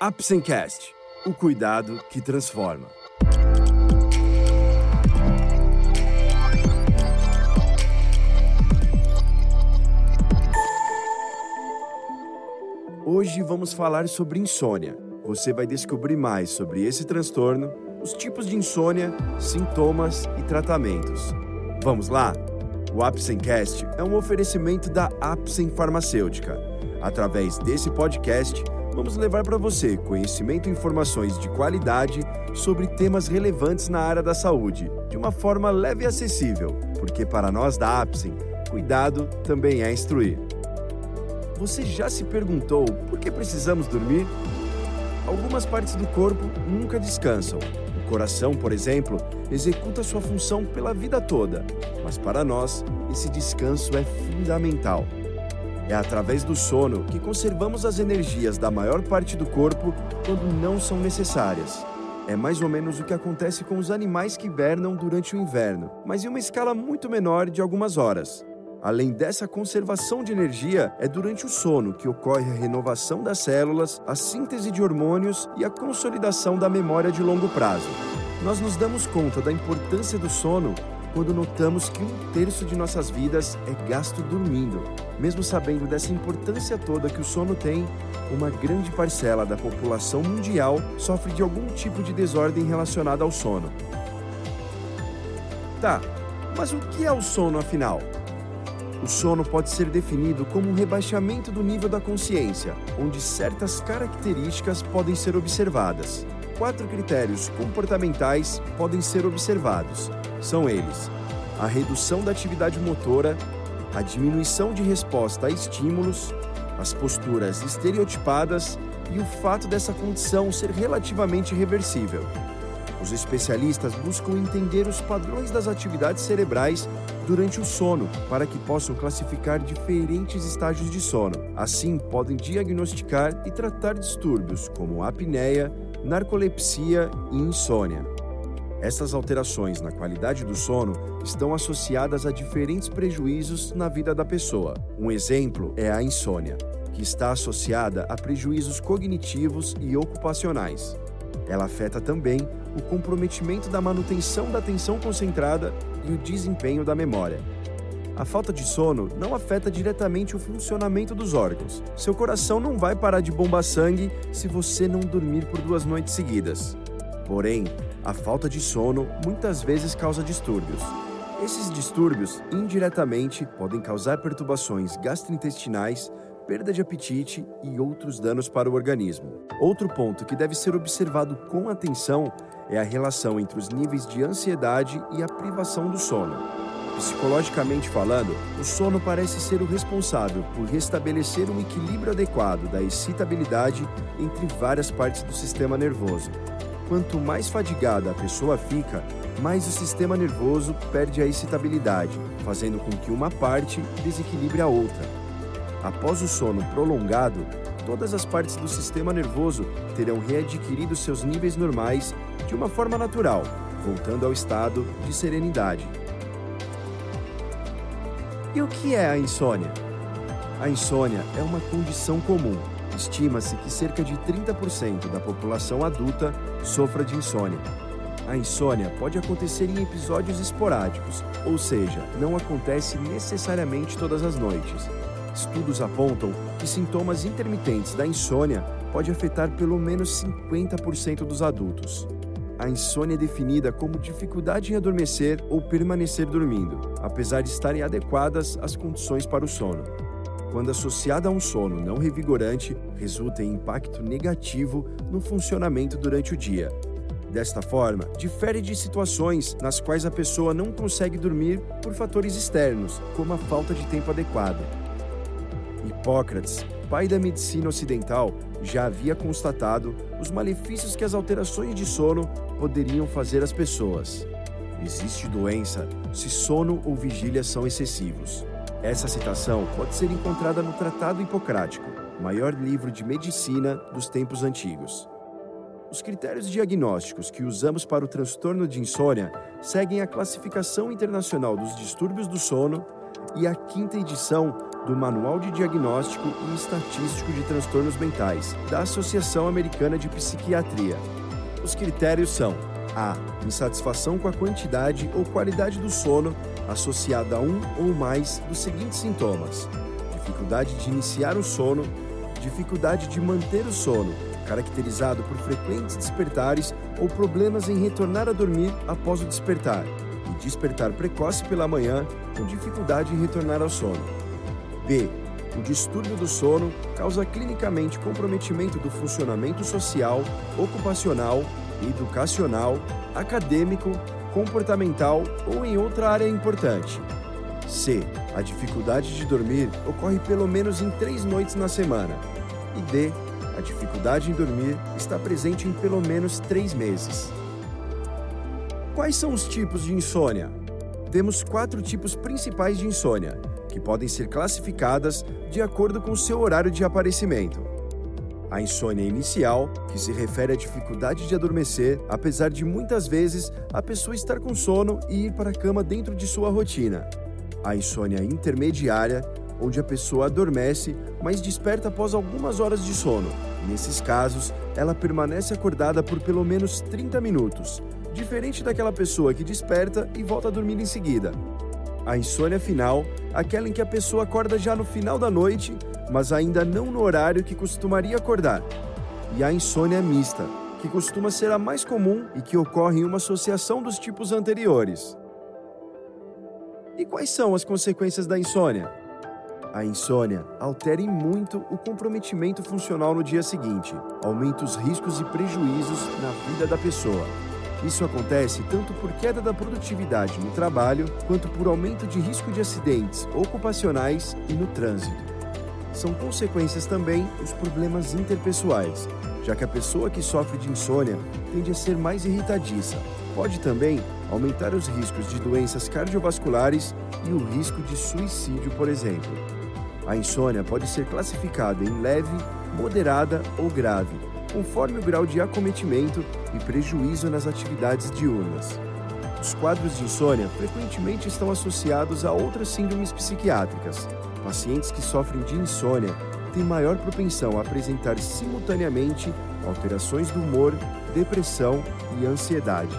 Apsencast, o cuidado que transforma. Hoje vamos falar sobre insônia. Você vai descobrir mais sobre esse transtorno, os tipos de insônia, sintomas e tratamentos. Vamos lá? O Apsencast é um oferecimento da Apsen Farmacêutica. Através desse podcast, vamos levar para você conhecimento e informações de qualidade sobre temas relevantes na área da saúde, de uma forma leve e acessível, porque para nós da Apsen, cuidado também é instruir. Você já se perguntou por que precisamos dormir? Algumas partes do corpo nunca descansam. O coração, por exemplo, executa sua função pela vida toda, mas para nós, esse descanso é fundamental. É através do sono que conservamos as energias da maior parte do corpo quando não são necessárias. É mais ou menos o que acontece com os animais que hibernam durante o inverno, mas em uma escala muito menor de algumas horas. Além dessa conservação de energia, é durante o sono que ocorre a renovação das células, a síntese de hormônios e a consolidação da memória de longo prazo. Nós nos damos conta da importância do sono quando notamos que um terço de nossas vidas é gasto dormindo. Mesmo sabendo dessa importância toda que o sono tem, uma grande parcela da população mundial sofre de algum tipo de desordem relacionada ao sono. Tá, mas o que é o sono afinal? O sono pode ser definido como um rebaixamento do nível da consciência, onde certas características podem ser observadas. Quatro critérios comportamentais podem ser observados. São eles: a redução da atividade motora, a diminuição de resposta a estímulos, as posturas estereotipadas e o fato dessa condição ser relativamente reversível. Os especialistas buscam entender os padrões das atividades cerebrais durante o sono para que possam classificar diferentes estágios de sono. Assim, podem diagnosticar e tratar distúrbios como apneia, narcolepsia e insônia. Essas alterações na qualidade do sono estão associadas a diferentes prejuízos na vida da pessoa. Um exemplo é a insônia, que está associada a prejuízos cognitivos e ocupacionais. Ela afeta também o comprometimento da manutenção da atenção concentrada e o desempenho da memória. A falta de sono não afeta diretamente o funcionamento dos órgãos. Seu coração não vai parar de bombar sangue se você não dormir por duas noites seguidas. Porém, a falta de sono muitas vezes causa distúrbios. Esses distúrbios, indiretamente, podem causar perturbações gastrointestinais, perda de apetite e outros danos para o organismo. Outro ponto que deve ser observado com atenção é a relação entre os níveis de ansiedade e a privação do sono. Psicologicamente falando, o sono parece ser o responsável por restabelecer um equilíbrio adequado da excitabilidade entre várias partes do sistema nervoso. Quanto mais fadigada a pessoa fica, mais o sistema nervoso perde a excitabilidade, fazendo com que uma parte desequilibre a outra. Após o sono prolongado, todas as partes do sistema nervoso terão readquirido seus níveis normais de uma forma natural, voltando ao estado de serenidade. E o que é a insônia? A insônia é uma condição comum. Estima-se que cerca de 30% da população adulta sofra de insônia. A insônia pode acontecer em episódios esporádicos, ou seja, não acontece necessariamente todas as noites. Estudos apontam que sintomas intermitentes da insônia pode afetar pelo menos 50% dos adultos. A insônia é definida como dificuldade em adormecer ou permanecer dormindo, apesar de estarem adequadas as condições para o sono. Quando associada a um sono não revigorante, resulta em impacto negativo no funcionamento durante o dia. Desta forma, difere de situações nas quais a pessoa não consegue dormir por fatores externos, como a falta de tempo adequado. Hipócrates, pai da medicina ocidental, já havia constatado os malefícios que as alterações de sono poderiam fazer às pessoas. Existe doença se sono ou vigília são excessivos. Essa citação pode ser encontrada no Tratado Hipocrático, maior livro de medicina dos tempos antigos. Os critérios diagnósticos que usamos para o transtorno de insônia seguem a classificação internacional dos distúrbios do sono, e a quinta edição do Manual de Diagnóstico e Estatístico de Transtornos Mentais, da Associação Americana de Psiquiatria. Os critérios são: A. Insatisfação com a quantidade ou qualidade do sono associada a um ou mais dos seguintes sintomas: dificuldade de iniciar o sono, dificuldade de manter o sono, caracterizado por frequentes despertares ou problemas em retornar a dormir após o despertar, despertar precoce pela manhã com dificuldade em retornar ao sono. B. O distúrbio do sono causa clinicamente comprometimento do funcionamento social, ocupacional, educacional, acadêmico, comportamental ou em outra área importante. C. A dificuldade de dormir ocorre pelo menos em três noites na semana. E D. A dificuldade em dormir está presente em pelo menos três meses. Quais são os tipos de insônia? Temos quatro tipos principais de insônia, que podem ser classificadas de acordo com seu horário de aparecimento. A insônia inicial, que se refere à dificuldade de adormecer, apesar de muitas vezes a pessoa estar com sono e ir para a cama dentro de sua rotina. A insônia intermediária, onde a pessoa adormece, mas desperta após algumas horas de sono. Nesses casos, ela permanece acordada por pelo menos 30 minutos, diferente daquela pessoa que desperta e volta a dormir em seguida. A insônia final, aquela em que a pessoa acorda já no final da noite, mas ainda não no horário que costumaria acordar. E a insônia mista, que costuma ser a mais comum e que ocorre em uma associação dos tipos anteriores. E quais são as consequências da insônia? A insônia altera em muito o comprometimento funcional no dia seguinte, aumenta os riscos e prejuízos na vida da pessoa. Isso acontece tanto por queda da produtividade no trabalho, quanto por aumento de risco de acidentes ocupacionais e no trânsito. São consequências também os problemas interpessoais, já que a pessoa que sofre de insônia tende a ser mais irritadiça. Pode também aumentar os riscos de doenças cardiovasculares e o risco de suicídio, por exemplo. A insônia pode ser classificada em leve, moderada ou grave, conforme o grau de acometimento e prejuízo nas atividades diurnas. Os quadros de insônia frequentemente estão associados a outras síndromes psiquiátricas. Pacientes que sofrem de insônia têm maior propensão a apresentar simultaneamente alterações do humor, depressão e ansiedade.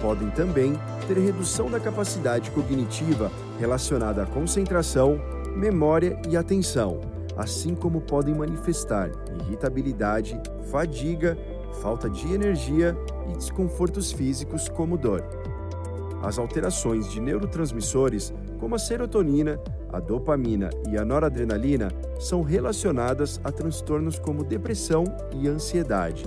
Podem também ter redução da capacidade cognitiva relacionada à concentração, memória e atenção, assim como podem manifestar irritabilidade, fadiga, falta de energia e desconfortos físicos como dor. As alterações de neurotransmissores, como a serotonina, a dopamina e a noradrenalina, são relacionadas a transtornos como depressão e ansiedade.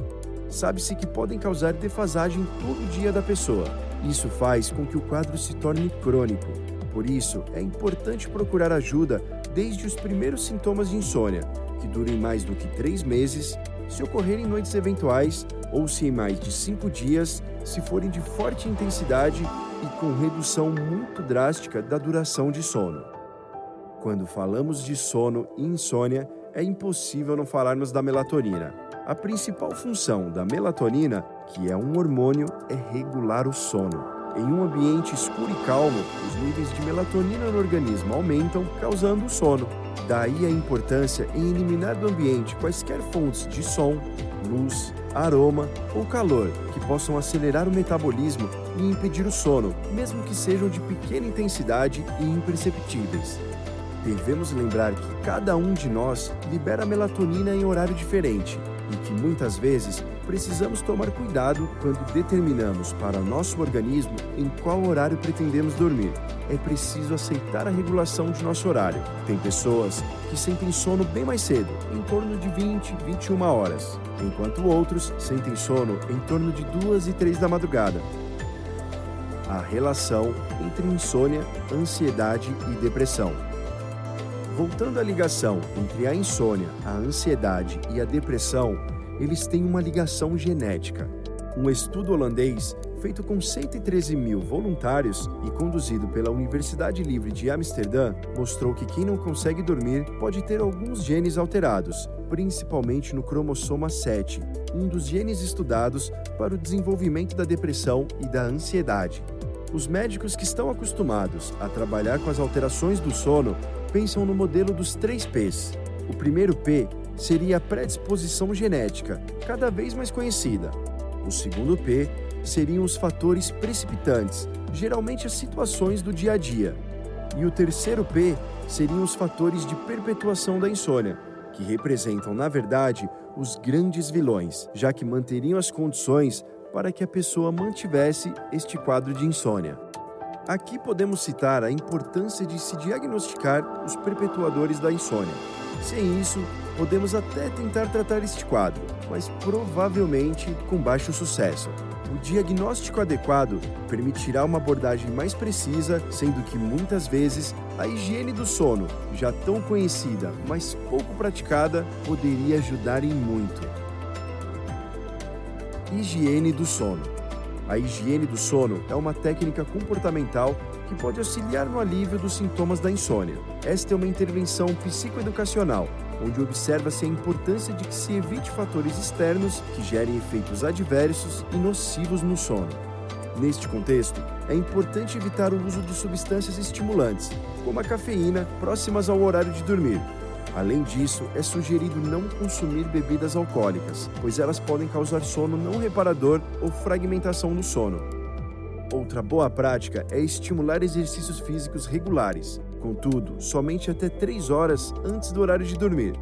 Sabe-se que podem causar defasagem todo dia da pessoa. Isso faz com que o quadro se torne crônico. Por isso, é importante procurar ajuda desde os primeiros sintomas de insônia, que durem mais do que três meses, se ocorrerem noites eventuais ou se em mais de cinco dias, se forem de forte intensidade e com redução muito drástica da duração de sono. Quando falamos de sono e insônia, é impossível não falarmos da melatonina. A principal função da melatonina, que é um hormônio, é regular o sono. Em um ambiente escuro e calmo, os níveis de melatonina no organismo aumentam, causando sono. Daí a importância em eliminar do ambiente quaisquer fontes de som, luz, aroma ou calor que possam acelerar o metabolismo e impedir o sono, mesmo que sejam de pequena intensidade e imperceptíveis. Devemos lembrar que cada um de nós libera melatonina em horário diferente e que muitas vezes precisamos tomar cuidado quando determinamos para nosso organismo em qual horário pretendemos dormir. É preciso aceitar a regulação de nosso horário. Tem pessoas que sentem sono bem mais cedo, em torno de 20, 21 horas, enquanto outros sentem sono em torno de 2 e 3 da madrugada. A relação entre insônia, ansiedade e depressão. Voltando à ligação entre a insônia, a ansiedade e a depressão, eles têm uma ligação genética. Um estudo holandês feito com 113 mil voluntários e conduzido pela Universidade Livre de Amsterdã mostrou que quem não consegue dormir pode ter alguns genes alterados, principalmente no cromossoma 7, um dos genes estudados para o desenvolvimento da depressão e da ansiedade. Os médicos que estão acostumados a trabalhar com as alterações do sono pensam no modelo dos três P's. O primeiro P seria a predisposição genética, cada vez mais conhecida. O segundo P seriam os fatores precipitantes, geralmente as situações do dia a dia. E o terceiro P seriam os fatores de perpetuação da insônia, que representam, na verdade, os grandes vilões, já que manteriam as condições para que a pessoa mantivesse este quadro de insônia. Aqui podemos citar a importância de se diagnosticar os perpetuadores da insônia. Sem isso, podemos até tentar tratar este quadro, mas provavelmente com baixo sucesso. O diagnóstico adequado permitirá uma abordagem mais precisa, sendo que muitas vezes a higiene do sono, já tão conhecida, mas pouco praticada, poderia ajudar em muito. Higiene do sono. A higiene do sono é uma técnica comportamental que pode auxiliar no alívio dos sintomas da insônia. Esta é uma intervenção psicoeducacional onde observa-se a importância de que se evite fatores externos que gerem efeitos adversos e nocivos no sono. Neste contexto, é importante evitar o uso de substâncias estimulantes, como a cafeína, próximas ao horário de dormir. Além disso, é sugerido não consumir bebidas alcoólicas, pois elas podem causar sono não reparador ou fragmentação no sono. Outra boa prática é estimular exercícios físicos regulares, contudo, somente até 3 horas antes do horário de dormir.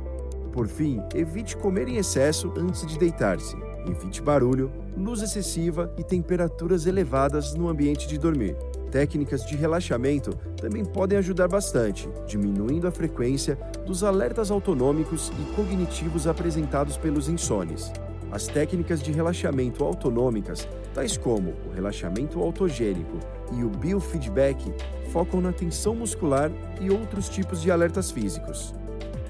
Por fim, evite comer em excesso antes de deitar-se. Evite barulho, luz excessiva e temperaturas elevadas no ambiente de dormir. Técnicas de relaxamento também podem ajudar bastante, diminuindo a frequência dos alertas autonômicos e cognitivos apresentados pelos insones. As técnicas de relaxamento autonômicas, tais como o relaxamento autogênico e o biofeedback, focam na tensão muscular e outros tipos de alertas físicos.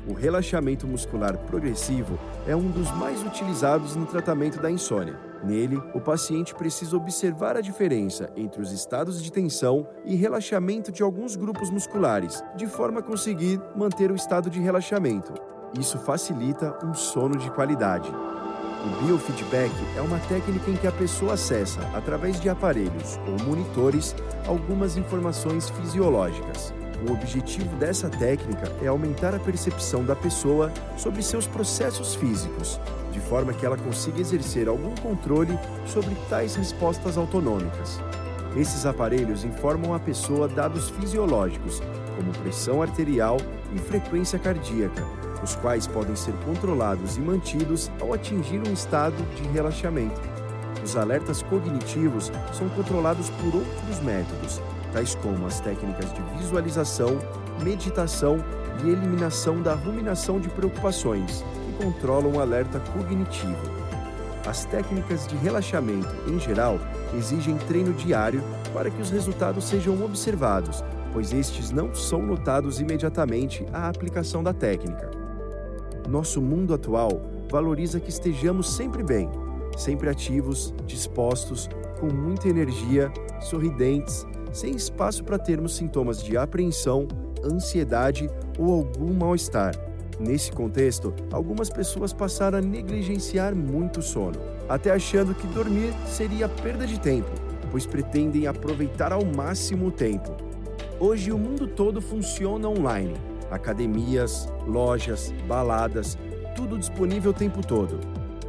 O relaxamento muscular progressivo é um dos mais utilizados no tratamento da insônia. Nele, o paciente precisa observar a diferença entre os estados de tensão e relaxamento de alguns grupos musculares, de forma a conseguir manter o estado de relaxamento. Isso facilita um sono de qualidade. O biofeedback é uma técnica em que a pessoa acessa, através de aparelhos ou monitores, algumas informações fisiológicas. O objetivo dessa técnica é aumentar a percepção da pessoa sobre seus processos físicos, de forma que ela consiga exercer algum controle sobre tais respostas autonômicas. Esses aparelhos informam a pessoa dados fisiológicos, como pressão arterial e frequência cardíaca, os quais podem ser controlados e mantidos ao atingir um estado de relaxamento. Os alertas cognitivos são controlados por outros métodos, tais como as técnicas de visualização, meditação e eliminação da ruminação de preocupações, que controlam o alerta cognitivo. As técnicas de relaxamento, em geral, exigem treino diário para que os resultados sejam observados, pois estes não são notados imediatamente à aplicação da técnica. Nosso mundo atual valoriza que estejamos sempre bem, sempre ativos, dispostos, com muita energia, sorridentes, sem espaço para termos sintomas de apreensão, ansiedade ou algum mal-estar. Nesse contexto, algumas pessoas passaram a negligenciar muito o sono, até achando que dormir seria perda de tempo, pois pretendem aproveitar ao máximo o tempo. Hoje o mundo todo funciona online academias, lojas, baladas, tudo disponível o tempo todo.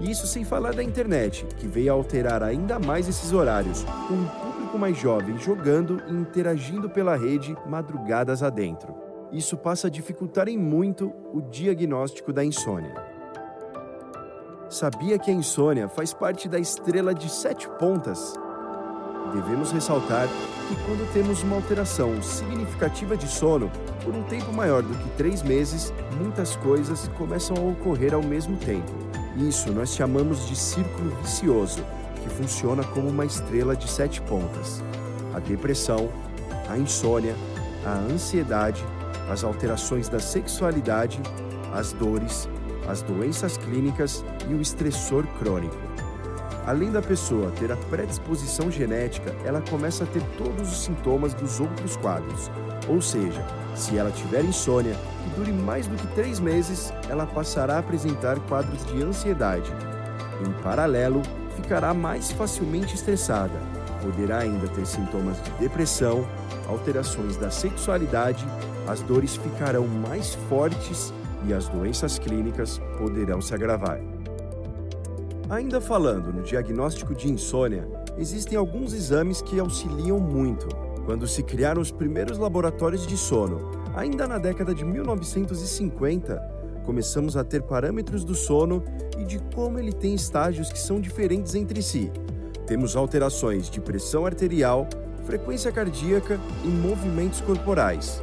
Isso sem falar da internet, que veio a alterar ainda mais esses horários, com um público mais jovem jogando e interagindo pela rede madrugadas adentro. Isso passa a dificultar em muito o diagnóstico da insônia. Sabia que a insônia faz parte da estrela de sete pontas? Devemos ressaltar que quando temos uma alteração significativa de sono, por um tempo maior do que três meses, muitas coisas começam a ocorrer ao mesmo tempo. Isso nós chamamos de círculo vicioso, que funciona como uma estrela de sete pontas: a depressão, a insônia, a ansiedade, as alterações da sexualidade, as dores, as doenças clínicas e o estressor crônico. Além da pessoa ter a predisposição genética, ela começa a ter todos os sintomas dos outros quadros. Ou seja, se ela tiver insônia que dure mais do que três meses, ela passará a apresentar quadros de ansiedade. Em paralelo, ficará mais facilmente estressada. Poderá ainda ter sintomas de depressão, alterações da sexualidade, as dores ficarão mais fortes e as doenças clínicas poderão se agravar. Ainda falando no diagnóstico de insônia, existem alguns exames que auxiliam muito. Quando se criaram os primeiros laboratórios de sono, ainda na década de 1950, começamos a ter parâmetros do sono e de como ele tem estágios que são diferentes entre si. Temos alterações de pressão arterial, frequência cardíaca e movimentos corporais.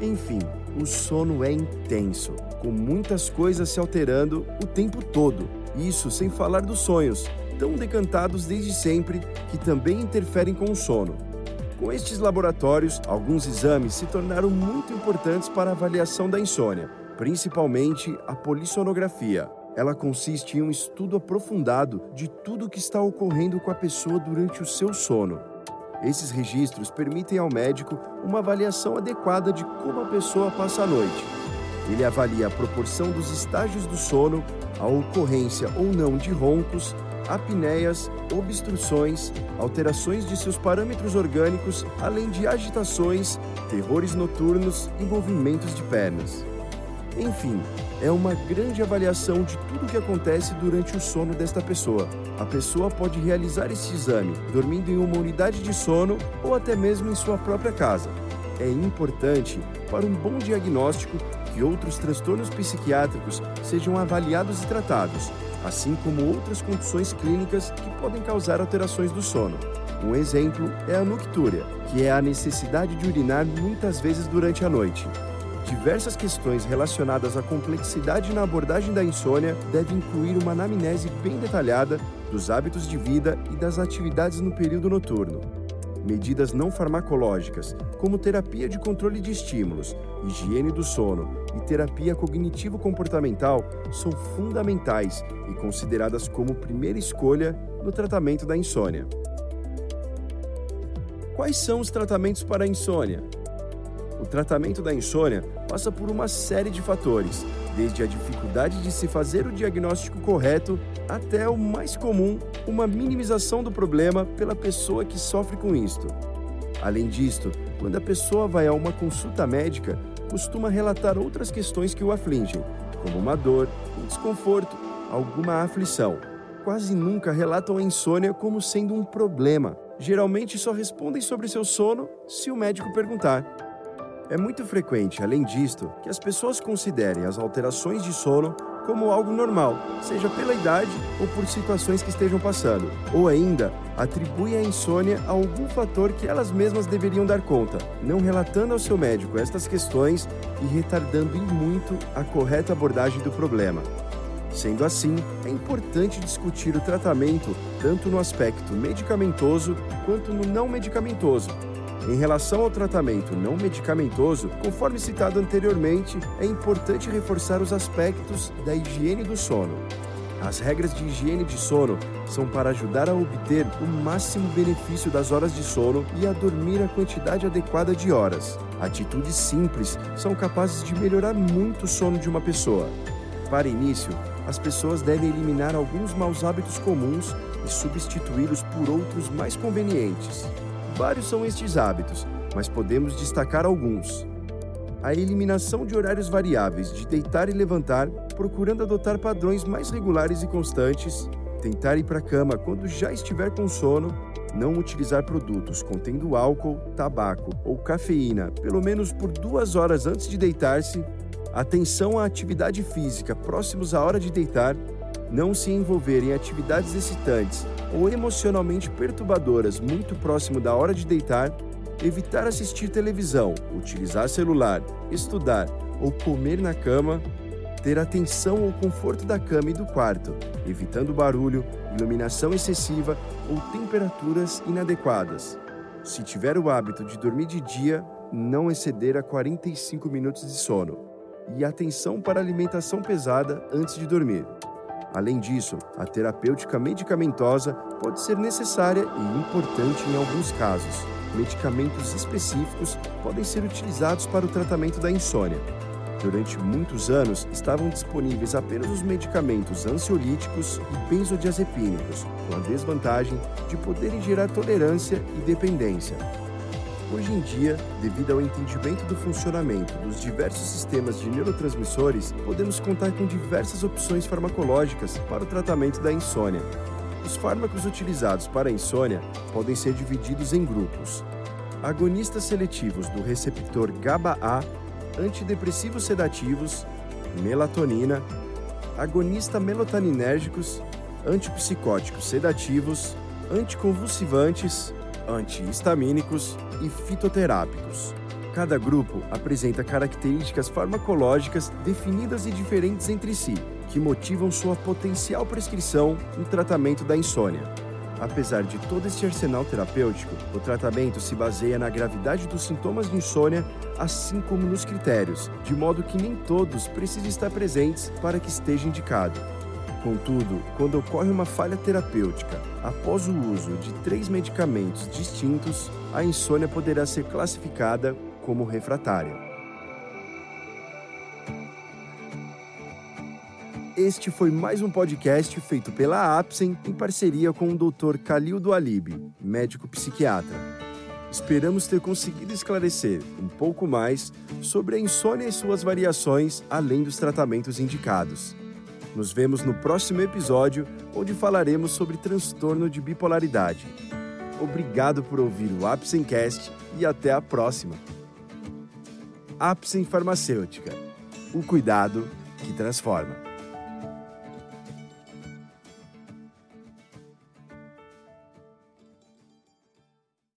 Enfim, o sono é intenso, com muitas coisas se alterando o tempo todo. Isso sem falar dos sonhos, tão decantados desde sempre, que também interferem com o sono. Com estes laboratórios, alguns exames se tornaram muito importantes para a avaliação da insônia, principalmente a polissonografia. Ela consiste em um estudo aprofundado de tudo o que está ocorrendo com a pessoa durante o seu sono. Esses registros permitem ao médico uma avaliação adequada de como a pessoa passa a noite. Ele avalia a proporção dos estágios do sono, a ocorrência ou não de roncos, apneias, obstruções, alterações de seus parâmetros orgânicos, além de agitações, terrores noturnos e movimentos de pernas. Enfim, é uma grande avaliação de tudo o que acontece durante o sono desta pessoa. A pessoa pode realizar esse exame dormindo em uma unidade de sono ou até mesmo em sua própria casa. É importante, para um bom diagnóstico, outros transtornos psiquiátricos sejam avaliados e tratados, assim como outras condições clínicas que podem causar alterações do sono. Um exemplo é a noctúria, que é a necessidade de urinar muitas vezes durante a noite. Diversas questões relacionadas à complexidade na abordagem da insônia devem incluir uma anamnese bem detalhada dos hábitos de vida e das atividades no período noturno. Medidas não farmacológicas, como terapia de controle de estímulos, higiene do sono e terapia cognitivo-comportamental, são fundamentais e consideradas como primeira escolha no tratamento da insônia. Quais são os tratamentos para a insônia? O tratamento da insônia passa por uma série de fatores, desde a dificuldade de se fazer o diagnóstico correto até o mais comum, uma minimização do problema pela pessoa que sofre com isto. Além disto, quando a pessoa vai a uma consulta médica, costuma relatar outras questões que o afligem, como uma dor, um desconforto, alguma aflição. Quase nunca relatam a insônia como sendo um problema. Geralmente só respondem sobre seu sono se o médico perguntar. É muito frequente, além disto, que as pessoas considerem as alterações de sono como algo normal, seja pela idade ou por situações que estejam passando, ou ainda atribuem a insônia a algum fator que elas mesmas deveriam dar conta, não relatando ao seu médico estas questões e retardando em muito a correta abordagem do problema. Sendo assim, é importante discutir o tratamento tanto no aspecto medicamentoso quanto no não medicamentoso, em relação ao tratamento não medicamentoso, conforme citado anteriormente, é importante reforçar os aspectos da higiene do sono. As regras de higiene de sono são para ajudar a obter o máximo benefício das horas de sono e a dormir a quantidade adequada de horas. Atitudes simples são capazes de melhorar muito o sono de uma pessoa. Para início, as pessoas devem eliminar alguns maus hábitos comuns e substituí-los por outros mais convenientes. Vários são estes hábitos, mas podemos destacar alguns. A eliminação de horários variáveis de deitar e levantar, procurando adotar padrões mais regulares e constantes, tentar ir para a cama quando já estiver com sono, não utilizar produtos contendo álcool, tabaco ou cafeína pelo menos por duas horas antes de deitar-se, atenção à atividade física próximos à hora de deitar, não se envolver em atividades excitantes ou emocionalmente perturbadoras muito próximo da hora de deitar, evitar assistir televisão, utilizar celular, estudar ou comer na cama, ter atenção ao conforto da cama e do quarto, evitando barulho, iluminação excessiva ou temperaturas inadequadas. Se tiver o hábito de dormir de dia, não exceder a 45 minutos de sono. E atenção para alimentação pesada antes de dormir. Além disso, a terapêutica medicamentosa pode ser necessária e importante em alguns casos. Medicamentos específicos podem ser utilizados para o tratamento da insônia. Durante muitos anos, estavam disponíveis apenas os medicamentos ansiolíticos e benzodiazepínicos, com a desvantagem de poderem gerar tolerância e dependência. Hoje em dia, devido ao entendimento do funcionamento dos diversos sistemas de neurotransmissores, podemos contar com diversas opções farmacológicas para o tratamento da insônia. Os fármacos utilizados para a insônia podem ser divididos em grupos. Agonistas seletivos do receptor GABA-A antidepressivos sedativos, melatonina, agonista melotaninérgicos, antipsicóticos sedativos, anticonvulsivantes, antihistamínicos e fitoterápicos. Cada grupo apresenta características farmacológicas definidas e diferentes entre si, que motivam sua potencial prescrição no tratamento da insônia. Apesar de todo este arsenal terapêutico, o tratamento se baseia na gravidade dos sintomas de insônia, assim como nos critérios, de modo que nem todos precisam estar presentes para que esteja indicado. Contudo, quando ocorre uma falha terapêutica após o uso de três medicamentos distintos, a insônia poderá ser classificada como refratária. Este foi mais um podcast feito pela Apsen em parceria com o Dr. Khalil Alib, médico psiquiatra. Esperamos ter conseguido esclarecer um pouco mais sobre a insônia e suas variações, além dos tratamentos indicados. Nos vemos no próximo episódio, onde falaremos sobre transtorno de bipolaridade. Obrigado por ouvir o Apsencast e até a próxima. Apsen Farmacêutica. O cuidado que transforma.